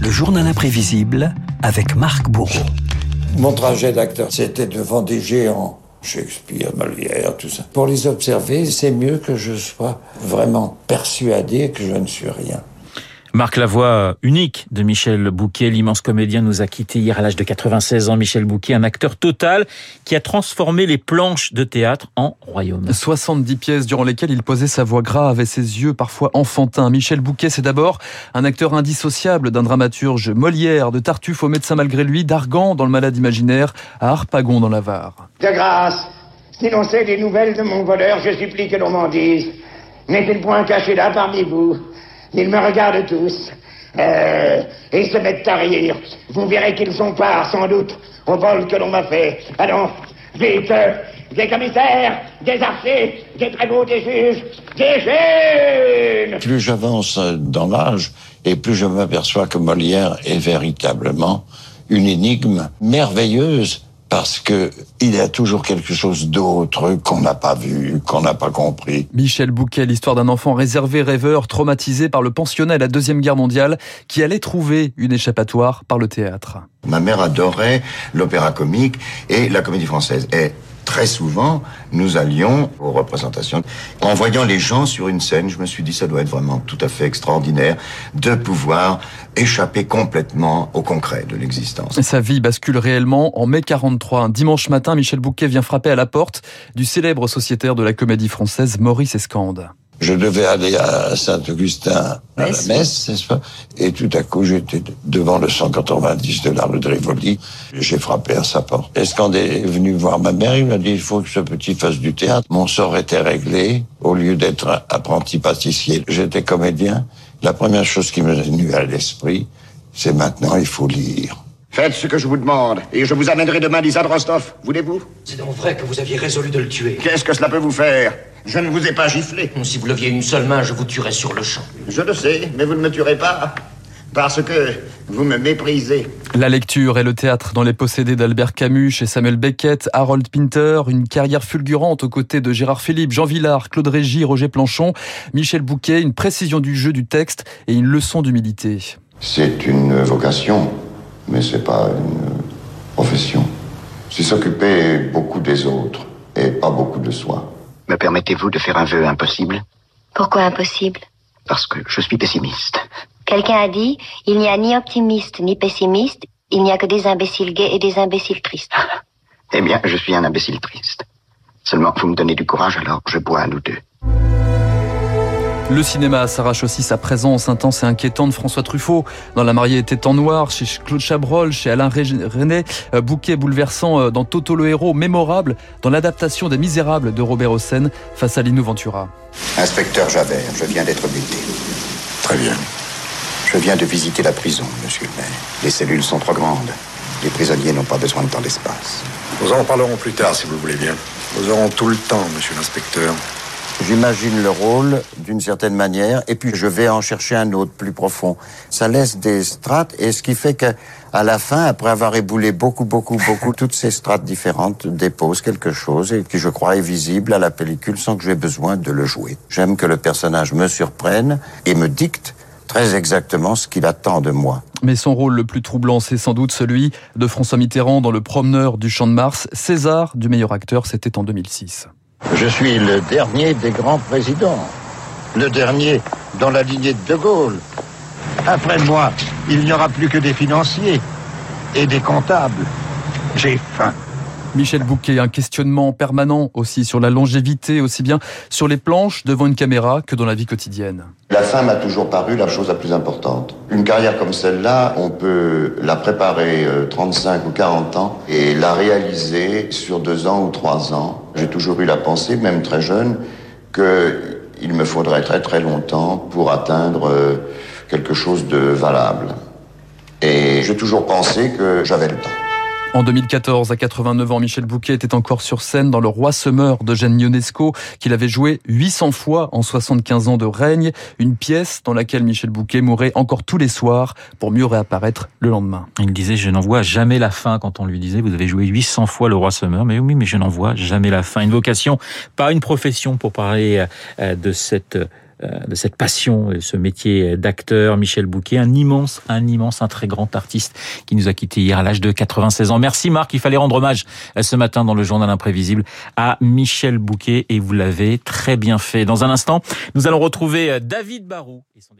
Le journal imprévisible avec Marc Bourreau. Mon trajet d'acteur, c'était devant des géants, Shakespeare, Molière, tout ça. Pour les observer, c'est mieux que je sois vraiment persuadé que je ne suis rien. Marc Lavoie, unique de Michel Bouquet, l'immense comédien nous a quittés hier à l'âge de 96 ans. Michel Bouquet, un acteur total qui a transformé les planches de théâtre en royaume. 70 pièces durant lesquelles il posait sa voix grave et ses yeux parfois enfantins. Michel Bouquet, c'est d'abord un acteur indissociable d'un dramaturge Molière, de Tartuffe au médecin malgré lui, d'Argan dans le malade imaginaire, à Harpagon dans la Var. De grâce, si l'on sait des nouvelles de mon voleur, je supplie que l'on m'en dise. N'est-il point caché là parmi vous ils me regardent tous. Euh, et se mettent à rire. Vous verrez qu'ils ont part, sans doute, au vol que l'on m'a fait. Allons, vite Des commissaires, des archers, des prévôts, des juges, des jeunes Plus j'avance dans l'âge, et plus je m'aperçois que Molière est véritablement une énigme merveilleuse parce que il y a toujours quelque chose d'autre qu'on n'a pas vu, qu'on n'a pas compris. Michel Bouquet, l'histoire d'un enfant réservé, rêveur, traumatisé par le pensionnat à la Deuxième Guerre mondiale, qui allait trouver une échappatoire par le théâtre. Ma mère adorait l'opéra comique et la comédie française. Et très souvent, nous allions aux représentations. En voyant les gens sur une scène, je me suis dit, ça doit être vraiment tout à fait extraordinaire de pouvoir échapper complètement au concret de l'existence. Sa vie bascule réellement en mai 43. Un dimanche matin, Michel Bouquet vient frapper à la porte du célèbre sociétaire de la comédie française, Maurice Escande je devais aller à Saint-Augustin à la messe, n'est-ce pas? Et tout à coup, j'étais devant le 190 de la rue de Rivoli. J'ai frappé à sa porte. Est-ce qu'on est venu voir ma mère Il m'a dit, il faut que ce petit fasse du théâtre. Mon sort était réglé. Au lieu d'être apprenti pâtissier, j'étais comédien. La première chose qui me est venue à l'esprit, c'est maintenant, il faut lire. Faites ce que je vous demande, et je vous amènerai demain Lisa Rostov. Voulez-vous? C'est donc vrai que vous aviez résolu de le tuer. Qu'est-ce que cela peut vous faire? Je ne vous ai pas giflé. Si vous leviez une seule main, je vous tuerais sur le champ. Je le sais, mais vous ne me tuerez pas. Parce que vous me méprisez. La lecture et le théâtre dans les possédés d'Albert Camus chez Samuel Beckett, Harold Pinter, une carrière fulgurante aux côtés de Gérard Philippe, Jean Villard, Claude Régis, Roger Planchon, Michel Bouquet, une précision du jeu du texte et une leçon d'humilité. C'est une vocation mais c'est pas une profession. C'est s'occuper beaucoup des autres et pas beaucoup de soi. Me permettez-vous de faire un vœu impossible? Pourquoi impossible? Parce que je suis pessimiste. Quelqu'un a dit, il n'y a ni optimiste ni pessimiste, il n'y a que des imbéciles gays et des imbéciles tristes. eh bien, je suis un imbécile triste. Seulement, vous me donnez du courage, alors je bois à nous deux. Le cinéma s'arrache aussi sa présence intense et inquiétante de François Truffaut dans La mariée était en noir, chez Claude Chabrol, chez Alain René, euh, bouquet bouleversant euh, dans Toto le héros, mémorable dans l'adaptation des Misérables de Robert Hossein face à Lino Ventura. Inspecteur Javert, je viens d'être muté. Très bien. Je viens de visiter la prison, monsieur le maire. Les cellules sont trop grandes. Les prisonniers n'ont pas besoin de tant d'espace. Nous en parlerons plus tard, si vous le voulez bien. Nous aurons tout le temps, monsieur l'inspecteur. J'imagine le rôle d'une certaine manière, et puis je vais en chercher un autre plus profond. Ça laisse des strates, et ce qui fait que à la fin, après avoir éboulé beaucoup, beaucoup, beaucoup, toutes ces strates différentes déposent quelque chose et qui, je crois, est visible à la pellicule sans que j'ai besoin de le jouer. J'aime que le personnage me surprenne et me dicte très exactement ce qu'il attend de moi. Mais son rôle le plus troublant, c'est sans doute celui de François Mitterrand dans Le Promeneur du Champ de Mars. César du meilleur acteur, c'était en 2006. Je suis le dernier des grands présidents. Le dernier dans la lignée de De Gaulle. Après moi, il n'y aura plus que des financiers et des comptables. J'ai faim. Michel Bouquet, un questionnement permanent aussi sur la longévité, aussi bien sur les planches devant une caméra que dans la vie quotidienne. La fin m'a toujours paru la chose la plus importante. Une carrière comme celle-là, on peut la préparer 35 euh, ou 40 ans et la réaliser sur deux ans ou trois ans. J'ai toujours eu la pensée, même très jeune, qu'il me faudrait très très longtemps pour atteindre euh, quelque chose de valable. Et j'ai toujours pensé que j'avais le temps. En 2014, à 89 ans, Michel Bouquet était encore sur scène dans Le Roi Semeur de Jeanne Ionesco, qu'il avait joué 800 fois en 75 ans de règne. Une pièce dans laquelle Michel Bouquet mourait encore tous les soirs pour mieux réapparaître le lendemain. Il disait, je n'en vois jamais la fin quand on lui disait, vous avez joué 800 fois Le Roi Semeur. Mais oui, mais je n'en vois jamais la fin. Une vocation, pas une profession pour parler euh, de cette de cette passion ce métier d'acteur. Michel Bouquet, un immense, un immense, un très grand artiste qui nous a quitté hier à l'âge de 96 ans. Merci Marc, il fallait rendre hommage ce matin dans le journal imprévisible à Michel Bouquet et vous l'avez très bien fait. Dans un instant, nous allons retrouver David Barou et son